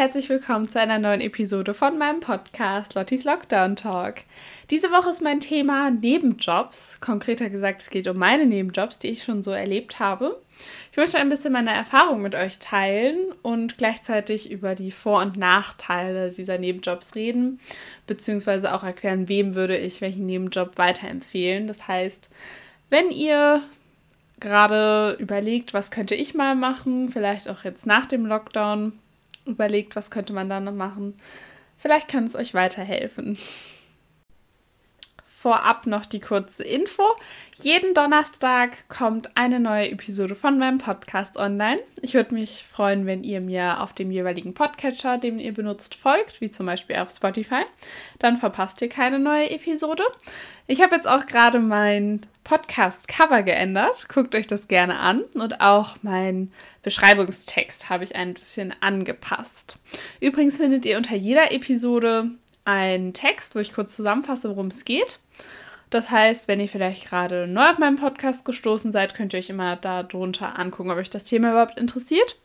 herzlich willkommen zu einer neuen Episode von meinem Podcast Lottis Lockdown Talk. Diese Woche ist mein Thema Nebenjobs. Konkreter gesagt, es geht um meine Nebenjobs, die ich schon so erlebt habe. Ich möchte ein bisschen meine Erfahrung mit euch teilen und gleichzeitig über die Vor- und Nachteile dieser Nebenjobs reden, beziehungsweise auch erklären, wem würde ich welchen Nebenjob weiterempfehlen. Das heißt, wenn ihr gerade überlegt, was könnte ich mal machen, vielleicht auch jetzt nach dem Lockdown überlegt, was könnte man dann machen. Vielleicht kann es euch weiterhelfen. Vorab noch die kurze Info. Jeden Donnerstag kommt eine neue Episode von meinem Podcast online. Ich würde mich freuen, wenn ihr mir auf dem jeweiligen Podcatcher, den ihr benutzt, folgt, wie zum Beispiel auf Spotify. Dann verpasst ihr keine neue Episode. Ich habe jetzt auch gerade mein Podcast-Cover geändert. Guckt euch das gerne an. Und auch mein Beschreibungstext habe ich ein bisschen angepasst. Übrigens findet ihr unter jeder Episode einen Text, wo ich kurz zusammenfasse, worum es geht. Das heißt, wenn ihr vielleicht gerade neu auf meinem Podcast gestoßen seid, könnt ihr euch immer darunter angucken, ob euch das Thema überhaupt interessiert,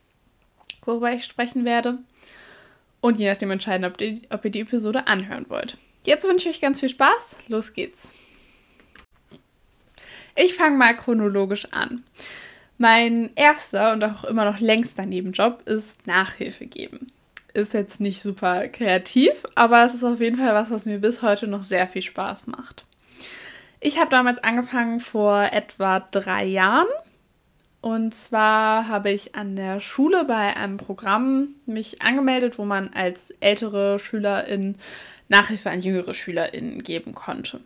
worüber ich sprechen werde. Und je nachdem entscheiden, ob ihr, ob ihr die Episode anhören wollt. Jetzt wünsche ich euch ganz viel Spaß. Los geht's. Ich fange mal chronologisch an. Mein erster und auch immer noch längster Nebenjob ist Nachhilfe geben ist jetzt nicht super kreativ, aber es ist auf jeden Fall was, was mir bis heute noch sehr viel Spaß macht. Ich habe damals angefangen vor etwa drei Jahren. Und zwar habe ich an der Schule bei einem Programm mich angemeldet, wo man als ältere Schülerin Nachhilfe an jüngere Schülerinnen geben konnte.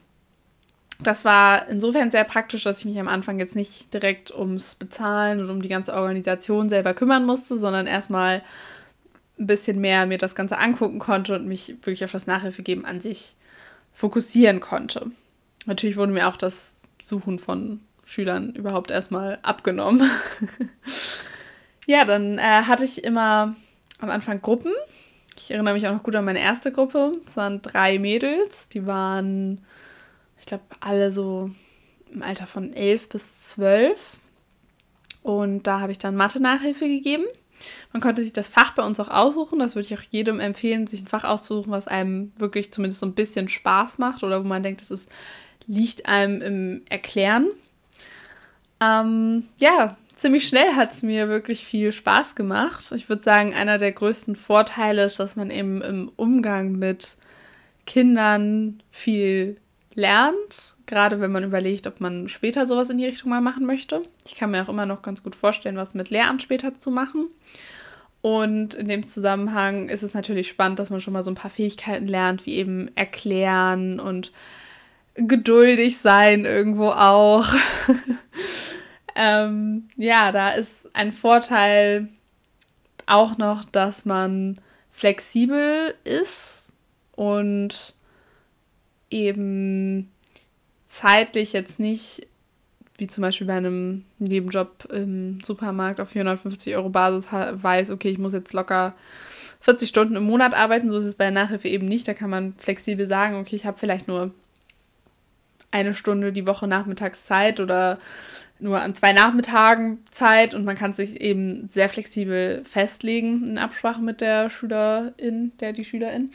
Das war insofern sehr praktisch, dass ich mich am Anfang jetzt nicht direkt ums Bezahlen und um die ganze Organisation selber kümmern musste, sondern erstmal ein bisschen mehr mir das Ganze angucken konnte und mich wirklich auf das Nachhilfegeben an sich fokussieren konnte. Natürlich wurde mir auch das Suchen von Schülern überhaupt erstmal abgenommen. ja, dann äh, hatte ich immer am Anfang Gruppen. Ich erinnere mich auch noch gut an meine erste Gruppe. Es waren drei Mädels, die waren, ich glaube, alle so im Alter von elf bis zwölf. Und da habe ich dann Mathe-Nachhilfe gegeben. Man konnte sich das Fach bei uns auch aussuchen. Das würde ich auch jedem empfehlen, sich ein Fach auszusuchen, was einem wirklich zumindest so ein bisschen Spaß macht oder wo man denkt, es liegt einem im Erklären. Ähm, ja, ziemlich schnell hat es mir wirklich viel Spaß gemacht. Ich würde sagen, einer der größten Vorteile ist, dass man eben im Umgang mit Kindern viel lernt, gerade wenn man überlegt, ob man später sowas in die Richtung mal machen möchte. Ich kann mir auch immer noch ganz gut vorstellen, was mit Lehramt später zu machen. Und in dem Zusammenhang ist es natürlich spannend, dass man schon mal so ein paar Fähigkeiten lernt, wie eben erklären und geduldig sein irgendwo auch. ähm, ja, da ist ein Vorteil auch noch, dass man flexibel ist und eben zeitlich jetzt nicht, wie zum Beispiel bei einem Nebenjob im Supermarkt auf 450 Euro Basis weiß, okay, ich muss jetzt locker 40 Stunden im Monat arbeiten. So ist es bei der Nachhilfe eben nicht. Da kann man flexibel sagen, okay, ich habe vielleicht nur eine Stunde die Woche nachmittags Zeit oder nur an zwei Nachmittagen Zeit und man kann sich eben sehr flexibel festlegen in Absprache mit der Schülerin, der die Schülerin.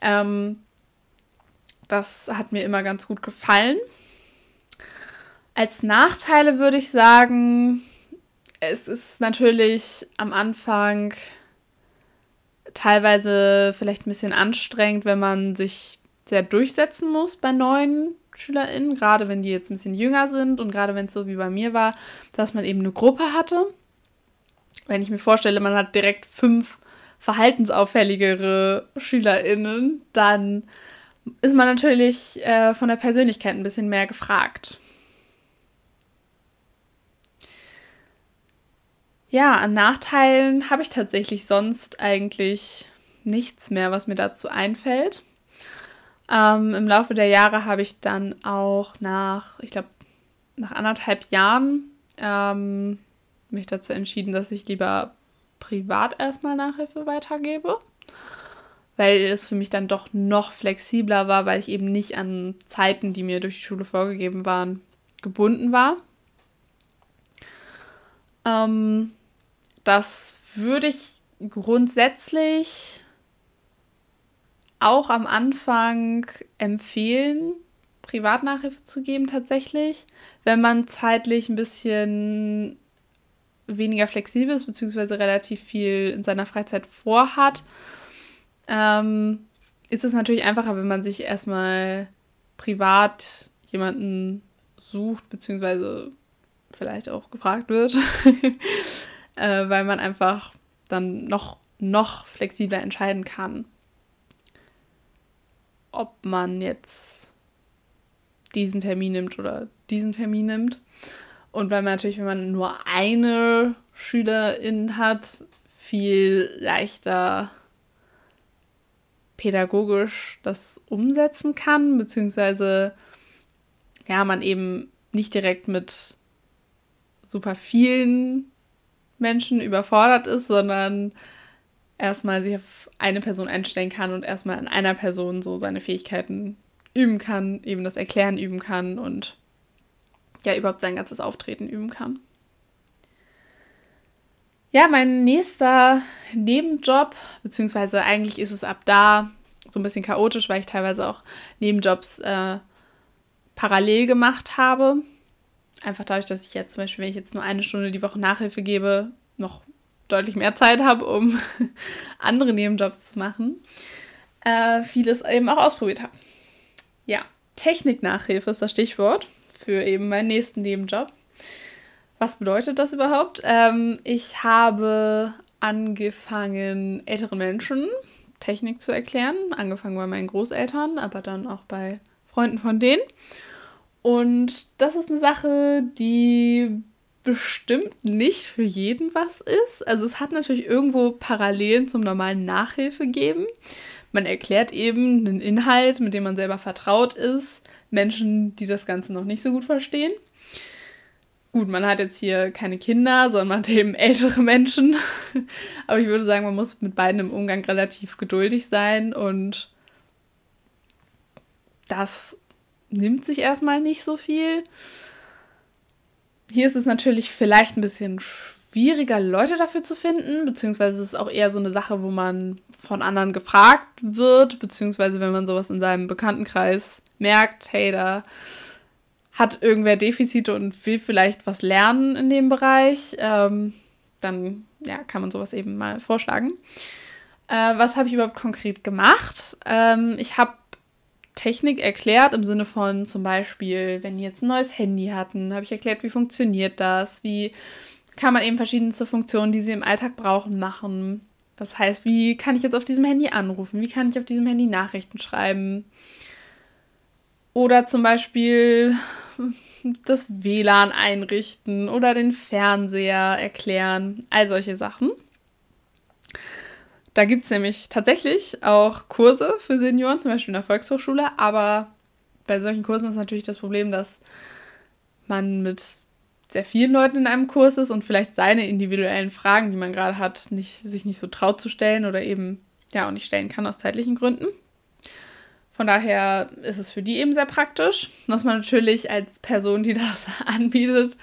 Ähm, das hat mir immer ganz gut gefallen. Als Nachteile würde ich sagen, es ist natürlich am Anfang teilweise vielleicht ein bisschen anstrengend, wenn man sich sehr durchsetzen muss bei neuen SchülerInnen, gerade wenn die jetzt ein bisschen jünger sind und gerade wenn es so wie bei mir war, dass man eben eine Gruppe hatte. Wenn ich mir vorstelle, man hat direkt fünf verhaltensauffälligere SchülerInnen, dann ist man natürlich äh, von der Persönlichkeit ein bisschen mehr gefragt. Ja, an Nachteilen habe ich tatsächlich sonst eigentlich nichts mehr, was mir dazu einfällt. Ähm, Im Laufe der Jahre habe ich dann auch nach, ich glaube, nach anderthalb Jahren ähm, mich dazu entschieden, dass ich lieber privat erstmal Nachhilfe weitergebe weil es für mich dann doch noch flexibler war, weil ich eben nicht an Zeiten, die mir durch die Schule vorgegeben waren, gebunden war. Ähm, das würde ich grundsätzlich auch am Anfang empfehlen, Privatnachhilfe zu geben tatsächlich, wenn man zeitlich ein bisschen weniger flexibel ist, beziehungsweise relativ viel in seiner Freizeit vorhat. Ähm, ist es natürlich einfacher, wenn man sich erstmal privat jemanden sucht, beziehungsweise vielleicht auch gefragt wird, äh, weil man einfach dann noch, noch flexibler entscheiden kann, ob man jetzt diesen Termin nimmt oder diesen Termin nimmt. Und weil man natürlich, wenn man nur eine Schülerin hat, viel leichter pädagogisch das umsetzen kann, beziehungsweise ja, man eben nicht direkt mit super vielen Menschen überfordert ist, sondern erstmal sich auf eine Person einstellen kann und erstmal an einer Person so seine Fähigkeiten üben kann, eben das Erklären üben kann und ja überhaupt sein ganzes Auftreten üben kann. Ja, mein nächster Nebenjob, beziehungsweise eigentlich ist es ab da so ein bisschen chaotisch, weil ich teilweise auch Nebenjobs äh, parallel gemacht habe. Einfach dadurch, dass ich jetzt zum Beispiel, wenn ich jetzt nur eine Stunde die Woche Nachhilfe gebe, noch deutlich mehr Zeit habe, um andere Nebenjobs zu machen. Äh, vieles eben auch ausprobiert habe. Ja, Techniknachhilfe ist das Stichwort für eben meinen nächsten Nebenjob. Was bedeutet das überhaupt? Ähm, ich habe angefangen, älteren Menschen Technik zu erklären. Angefangen bei meinen Großeltern, aber dann auch bei Freunden von denen. Und das ist eine Sache, die bestimmt nicht für jeden was ist. Also es hat natürlich irgendwo Parallelen zum normalen Nachhilfe geben. Man erklärt eben einen Inhalt, mit dem man selber vertraut ist, Menschen, die das Ganze noch nicht so gut verstehen. Gut, man hat jetzt hier keine Kinder, sondern eben ältere Menschen. Aber ich würde sagen, man muss mit beiden im Umgang relativ geduldig sein und das nimmt sich erstmal nicht so viel. Hier ist es natürlich vielleicht ein bisschen schwieriger, Leute dafür zu finden, beziehungsweise es ist auch eher so eine Sache, wo man von anderen gefragt wird, beziehungsweise wenn man sowas in seinem Bekanntenkreis merkt, hey, da hat irgendwer Defizite und will vielleicht was lernen in dem Bereich, ähm, dann ja, kann man sowas eben mal vorschlagen. Äh, was habe ich überhaupt konkret gemacht? Ähm, ich habe Technik erklärt im Sinne von zum Beispiel, wenn die jetzt ein neues Handy hatten, habe ich erklärt, wie funktioniert das, wie kann man eben verschiedenste Funktionen, die sie im Alltag brauchen, machen. Das heißt, wie kann ich jetzt auf diesem Handy anrufen? Wie kann ich auf diesem Handy Nachrichten schreiben? Oder zum Beispiel das WLAN einrichten oder den Fernseher erklären. All solche Sachen. Da gibt es nämlich tatsächlich auch Kurse für Senioren, zum Beispiel in der Volkshochschule. Aber bei solchen Kursen ist natürlich das Problem, dass man mit sehr vielen Leuten in einem Kurs ist und vielleicht seine individuellen Fragen, die man gerade hat, nicht, sich nicht so traut zu stellen oder eben ja auch nicht stellen kann aus zeitlichen Gründen. Von daher ist es für die eben sehr praktisch. Was man natürlich als Person, die das anbietet,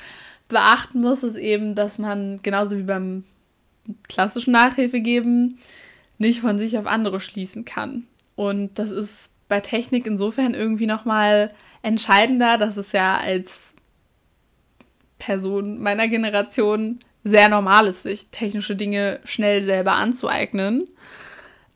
beachten muss, ist eben, dass man genauso wie beim klassischen Nachhilfe geben nicht von sich auf andere schließen kann. Und das ist bei Technik insofern irgendwie nochmal entscheidender, dass es ja als Person meiner Generation sehr normal ist, sich technische Dinge schnell selber anzueignen.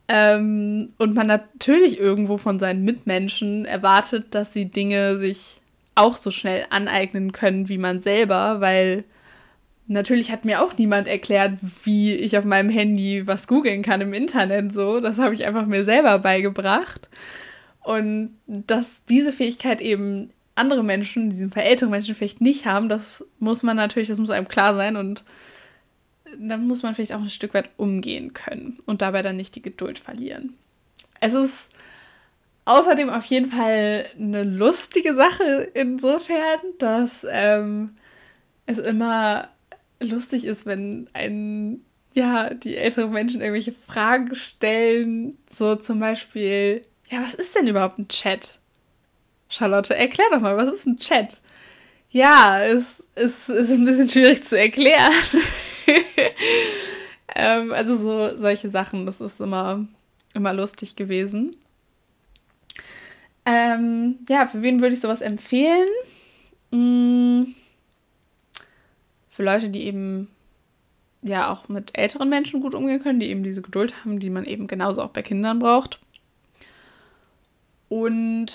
Ähm, und man natürlich irgendwo von seinen Mitmenschen erwartet, dass sie Dinge sich auch so schnell aneignen können wie man selber, weil natürlich hat mir auch niemand erklärt, wie ich auf meinem Handy was googeln kann im Internet so. Das habe ich einfach mir selber beigebracht. Und dass diese Fähigkeit eben andere Menschen, in diesem Fall ältere Menschen vielleicht nicht haben, das muss man natürlich, das muss einem klar sein und da muss man vielleicht auch ein Stück weit umgehen können und dabei dann nicht die Geduld verlieren. Es ist außerdem auf jeden Fall eine lustige Sache insofern, dass ähm, es immer lustig ist, wenn ein, ja, die älteren Menschen irgendwelche Fragen stellen, so zum Beispiel, ja, was ist denn überhaupt ein Chat? Charlotte, erklär doch mal, was ist ein Chat? Ja, es, es ist ein bisschen schwierig zu erklären. ähm, also so solche Sachen, das ist immer, immer lustig gewesen. Ähm, ja, für wen würde ich sowas empfehlen? Hm, für Leute, die eben ja auch mit älteren Menschen gut umgehen können, die eben diese Geduld haben, die man eben genauso auch bei Kindern braucht. Und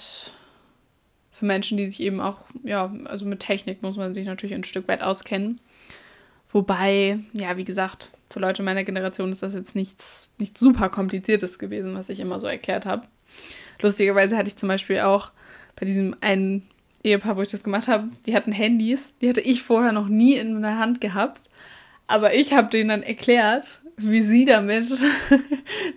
für Menschen, die sich eben auch, ja, also mit Technik muss man sich natürlich ein Stück weit auskennen. Wobei, ja, wie gesagt, für Leute meiner Generation ist das jetzt nichts, nichts super kompliziertes gewesen, was ich immer so erklärt habe. Lustigerweise hatte ich zum Beispiel auch bei diesem einen Ehepaar, wo ich das gemacht habe, die hatten Handys, die hatte ich vorher noch nie in der Hand gehabt. Aber ich habe denen dann erklärt, wie sie damit zum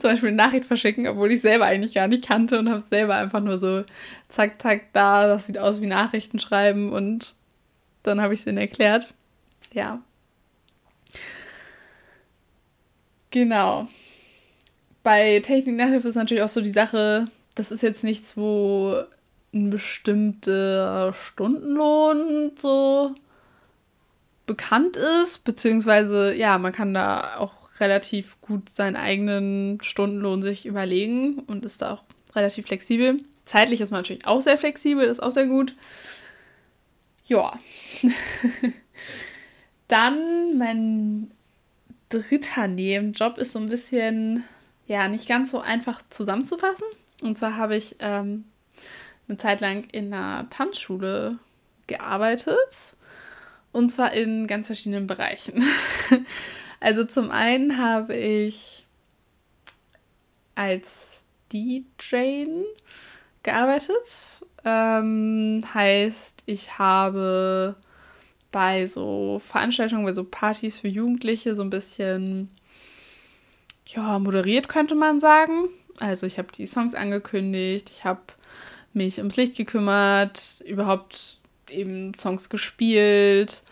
Beispiel eine Nachricht verschicken, obwohl ich selber eigentlich gar nicht kannte und habe es selber einfach nur so zack, zack, da, das sieht aus wie Nachrichten schreiben und dann habe ich es ihnen erklärt. Ja. Genau. Bei Technik-Nachhilfe ist natürlich auch so die Sache, das ist jetzt nichts, wo ein bestimmter Stundenlohn so bekannt ist, beziehungsweise ja, man kann da auch relativ gut seinen eigenen Stundenlohn sich überlegen und ist da auch relativ flexibel. Zeitlich ist man natürlich auch sehr flexibel, ist auch sehr gut. Ja. Dann mein dritter Nebenjob ist so ein bisschen, ja, nicht ganz so einfach zusammenzufassen. Und zwar habe ich ähm, eine Zeit lang in einer Tanzschule gearbeitet. Und zwar in ganz verschiedenen Bereichen. Also zum einen habe ich als DJ gearbeitet. Ähm, heißt, ich habe bei so Veranstaltungen, bei so Partys für Jugendliche so ein bisschen ja, moderiert, könnte man sagen. Also ich habe die Songs angekündigt, ich habe mich ums Licht gekümmert, überhaupt eben Songs gespielt.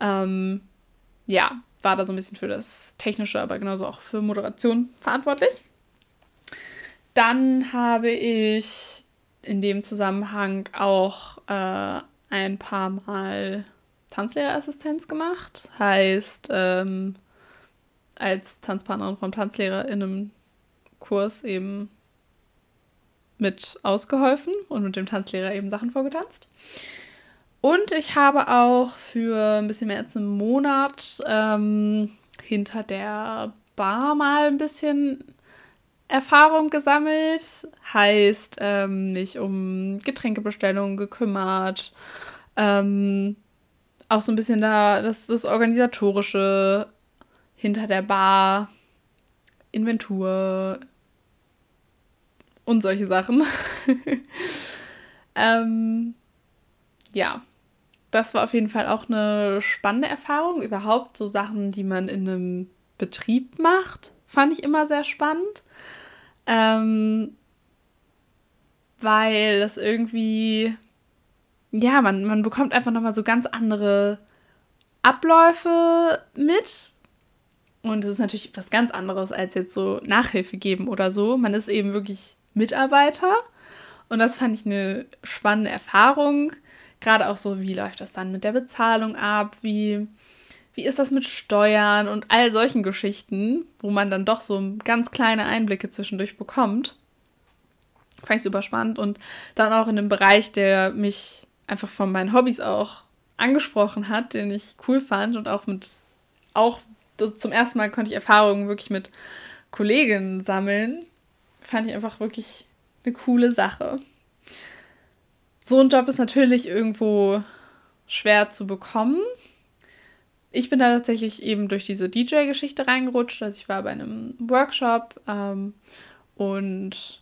Ähm, ja, war da so ein bisschen für das Technische, aber genauso auch für Moderation verantwortlich. Dann habe ich in dem Zusammenhang auch äh, ein paar Mal Tanzlehrerassistenz gemacht. Heißt, ähm, als Tanzpartnerin vom Tanzlehrer in einem Kurs eben mit ausgeholfen und mit dem Tanzlehrer eben Sachen vorgetanzt. Und ich habe auch für ein bisschen mehr als einen Monat ähm, hinter der Bar mal ein bisschen Erfahrung gesammelt. Heißt, ähm, mich um Getränkebestellungen gekümmert. Ähm, auch so ein bisschen da das, das Organisatorische hinter der Bar, Inventur und solche Sachen. ähm, ja, das war auf jeden Fall auch eine spannende Erfahrung. Überhaupt so Sachen, die man in einem Betrieb macht, fand ich immer sehr spannend. Ähm, weil das irgendwie, ja, man, man bekommt einfach nochmal so ganz andere Abläufe mit. Und es ist natürlich was ganz anderes als jetzt so Nachhilfe geben oder so. Man ist eben wirklich Mitarbeiter. Und das fand ich eine spannende Erfahrung. Gerade auch so, wie läuft das dann mit der Bezahlung ab? Wie, wie ist das mit Steuern und all solchen Geschichten, wo man dann doch so ganz kleine Einblicke zwischendurch bekommt. Fand ich super spannend und dann auch in einem Bereich, der mich einfach von meinen Hobbys auch angesprochen hat, den ich cool fand und auch mit, auch zum ersten Mal konnte ich Erfahrungen wirklich mit Kolleginnen sammeln. Fand ich einfach wirklich eine coole Sache so ein Job ist natürlich irgendwo schwer zu bekommen. Ich bin da tatsächlich eben durch diese DJ-Geschichte reingerutscht. Also ich war bei einem Workshop ähm, und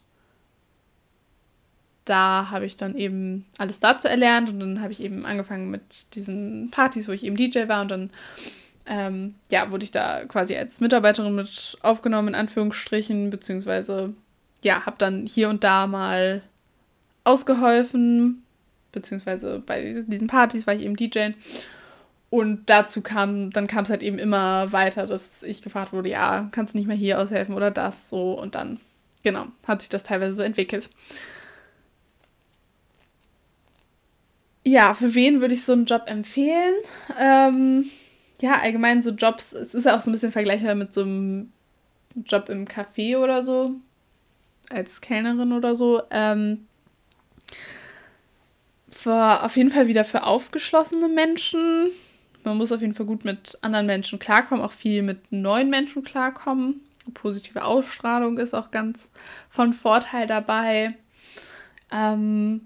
da habe ich dann eben alles dazu erlernt und dann habe ich eben angefangen mit diesen Partys, wo ich eben DJ war und dann ähm, ja, wurde ich da quasi als Mitarbeiterin mit aufgenommen, in Anführungsstrichen, beziehungsweise ja, habe dann hier und da mal ausgeholfen, beziehungsweise bei diesen Partys war ich eben DJ. Und dazu kam, dann kam es halt eben immer weiter, dass ich gefragt wurde, ja, kannst du nicht mehr hier aushelfen oder das so. Und dann, genau, hat sich das teilweise so entwickelt. Ja, für wen würde ich so einen Job empfehlen? Ähm, ja, allgemein so Jobs, es ist ja auch so ein bisschen vergleichbar mit so einem Job im Café oder so, als Kellnerin oder so. Ähm, war auf jeden Fall wieder für aufgeschlossene Menschen. Man muss auf jeden Fall gut mit anderen Menschen klarkommen, auch viel mit neuen Menschen klarkommen. Positive Ausstrahlung ist auch ganz von Vorteil dabei. Ähm,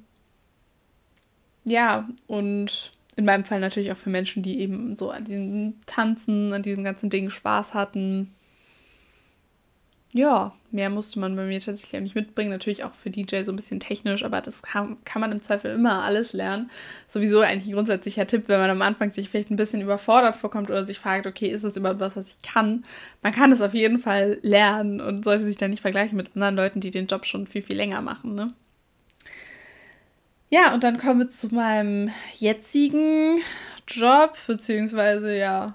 ja, und in meinem Fall natürlich auch für Menschen, die eben so an diesem Tanzen, an diesem ganzen Ding Spaß hatten. Ja, mehr musste man bei mir tatsächlich auch nicht mitbringen. Natürlich auch für DJ so ein bisschen technisch, aber das kann, kann man im Zweifel immer alles lernen. Sowieso eigentlich ein grundsätzlicher Tipp, wenn man am Anfang sich vielleicht ein bisschen überfordert vorkommt oder sich fragt, okay, ist das überhaupt was, was ich kann? Man kann es auf jeden Fall lernen und sollte sich dann nicht vergleichen mit anderen Leuten, die den Job schon viel, viel länger machen. Ne? Ja, und dann kommen wir zu meinem jetzigen Job, beziehungsweise ja,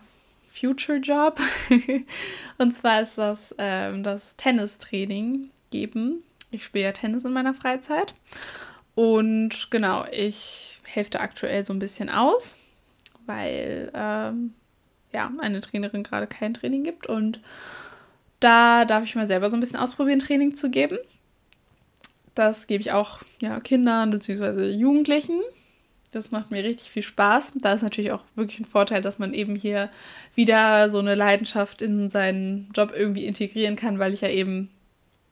Future Job. und zwar ist das ähm, das Tennistraining geben. Ich spiele ja Tennis in meiner Freizeit. Und genau, ich helfe aktuell so ein bisschen aus, weil ähm, ja, eine Trainerin gerade kein Training gibt. Und da darf ich mal selber so ein bisschen ausprobieren, Training zu geben. Das gebe ich auch ja, Kindern bzw. Jugendlichen. Das macht mir richtig viel Spaß. Da ist natürlich auch wirklich ein Vorteil, dass man eben hier wieder so eine Leidenschaft in seinen Job irgendwie integrieren kann, weil ich ja eben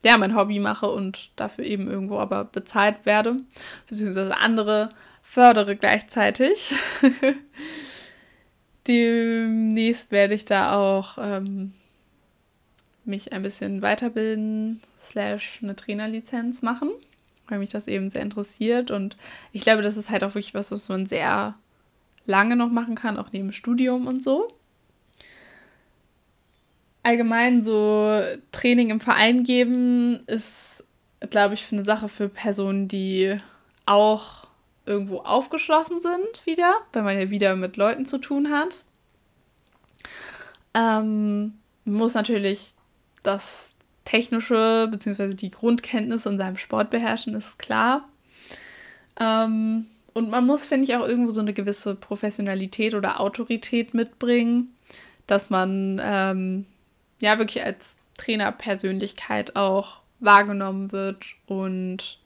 ja mein Hobby mache und dafür eben irgendwo aber bezahlt werde, beziehungsweise andere fördere gleichzeitig. Demnächst werde ich da auch ähm, mich ein bisschen weiterbilden, slash eine Trainerlizenz machen, weil mich das eben sehr interessiert. Und ich glaube, das ist halt auch wirklich was, was man sehr lange noch machen kann, auch neben Studium und so. Allgemein so Training im Verein geben ist, glaube ich, für eine Sache für Personen, die auch irgendwo aufgeschlossen sind wieder, weil man ja wieder mit Leuten zu tun hat. Ähm, muss natürlich das Technische bzw. die Grundkenntnisse in seinem Sport beherrschen, ist klar. Ähm, und man muss, finde ich, auch irgendwo so eine gewisse Professionalität oder Autorität mitbringen, dass man ähm, ja wirklich als Trainerpersönlichkeit auch wahrgenommen wird und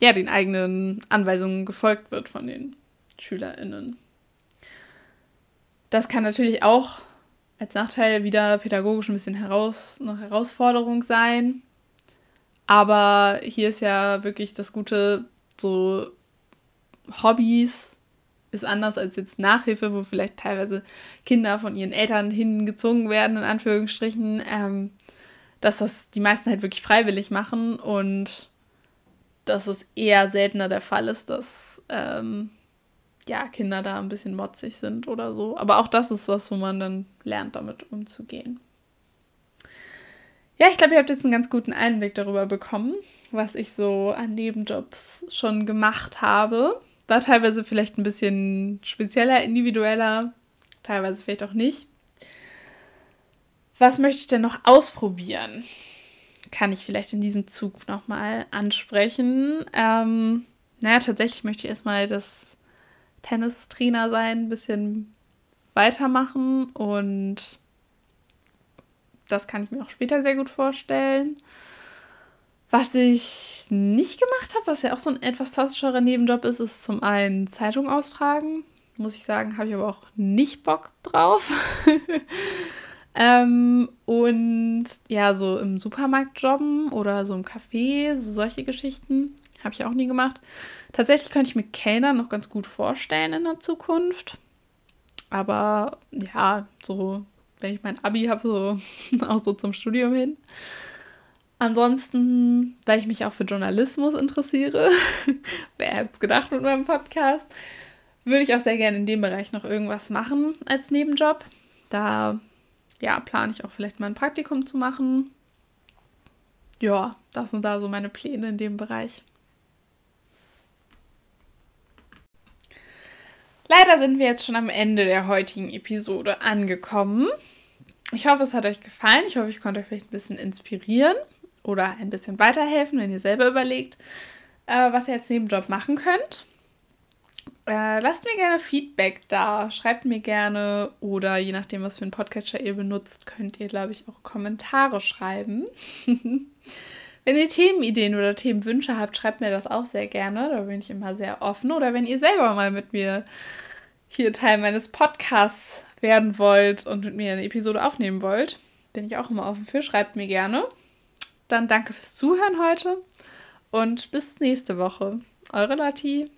ja, den eigenen Anweisungen gefolgt wird von den SchülerInnen. Das kann natürlich auch als Nachteil wieder pädagogisch ein bisschen heraus, eine Herausforderung sein. Aber hier ist ja wirklich das Gute, so Hobbys ist anders als jetzt Nachhilfe, wo vielleicht teilweise Kinder von ihren Eltern hingezogen werden, in Anführungsstrichen, ähm, dass das die meisten halt wirklich freiwillig machen und dass es eher seltener der Fall ist, dass ähm, ja, Kinder da ein bisschen motzig sind oder so. Aber auch das ist was, wo man dann lernt, damit umzugehen. Ja, ich glaube, ihr habt jetzt einen ganz guten Einblick darüber bekommen, was ich so an Nebenjobs schon gemacht habe. War teilweise vielleicht ein bisschen spezieller, individueller, teilweise vielleicht auch nicht. Was möchte ich denn noch ausprobieren? Kann ich vielleicht in diesem Zug nochmal ansprechen. Ähm, naja, tatsächlich möchte ich erstmal das Tennistrainer sein, ein bisschen weitermachen und das kann ich mir auch später sehr gut vorstellen. Was ich nicht gemacht habe, was ja auch so ein etwas klassischerer Nebenjob ist, ist zum einen Zeitung austragen. Muss ich sagen, habe ich aber auch nicht Bock drauf. ähm, und ja, so im Supermarkt jobben oder so im Café, so solche Geschichten. Habe ich auch nie gemacht. Tatsächlich könnte ich mir Kellner noch ganz gut vorstellen in der Zukunft. Aber ja, so, wenn ich mein Abi habe, so auch so zum Studium hin. Ansonsten, weil ich mich auch für Journalismus interessiere, wer hätte es gedacht mit meinem Podcast, würde ich auch sehr gerne in dem Bereich noch irgendwas machen als Nebenjob. Da ja, plane ich auch vielleicht mal ein Praktikum zu machen. Ja, das sind da so meine Pläne in dem Bereich. Leider sind wir jetzt schon am Ende der heutigen Episode angekommen. Ich hoffe, es hat euch gefallen. Ich hoffe, ich konnte euch vielleicht ein bisschen inspirieren oder ein bisschen weiterhelfen, wenn ihr selber überlegt, äh, was ihr als Nebenjob machen könnt. Äh, lasst mir gerne Feedback da. Schreibt mir gerne oder je nachdem, was für einen Podcatcher ihr benutzt, könnt ihr, glaube ich, auch Kommentare schreiben. wenn ihr Themenideen oder Themenwünsche habt, schreibt mir das auch sehr gerne. Da bin ich immer sehr offen. Oder wenn ihr selber mal mit mir hier Teil meines Podcasts werden wollt und mit mir eine Episode aufnehmen wollt, bin ich auch immer offen für. Schreibt mir gerne. Dann danke fürs Zuhören heute und bis nächste Woche. Eure Lati.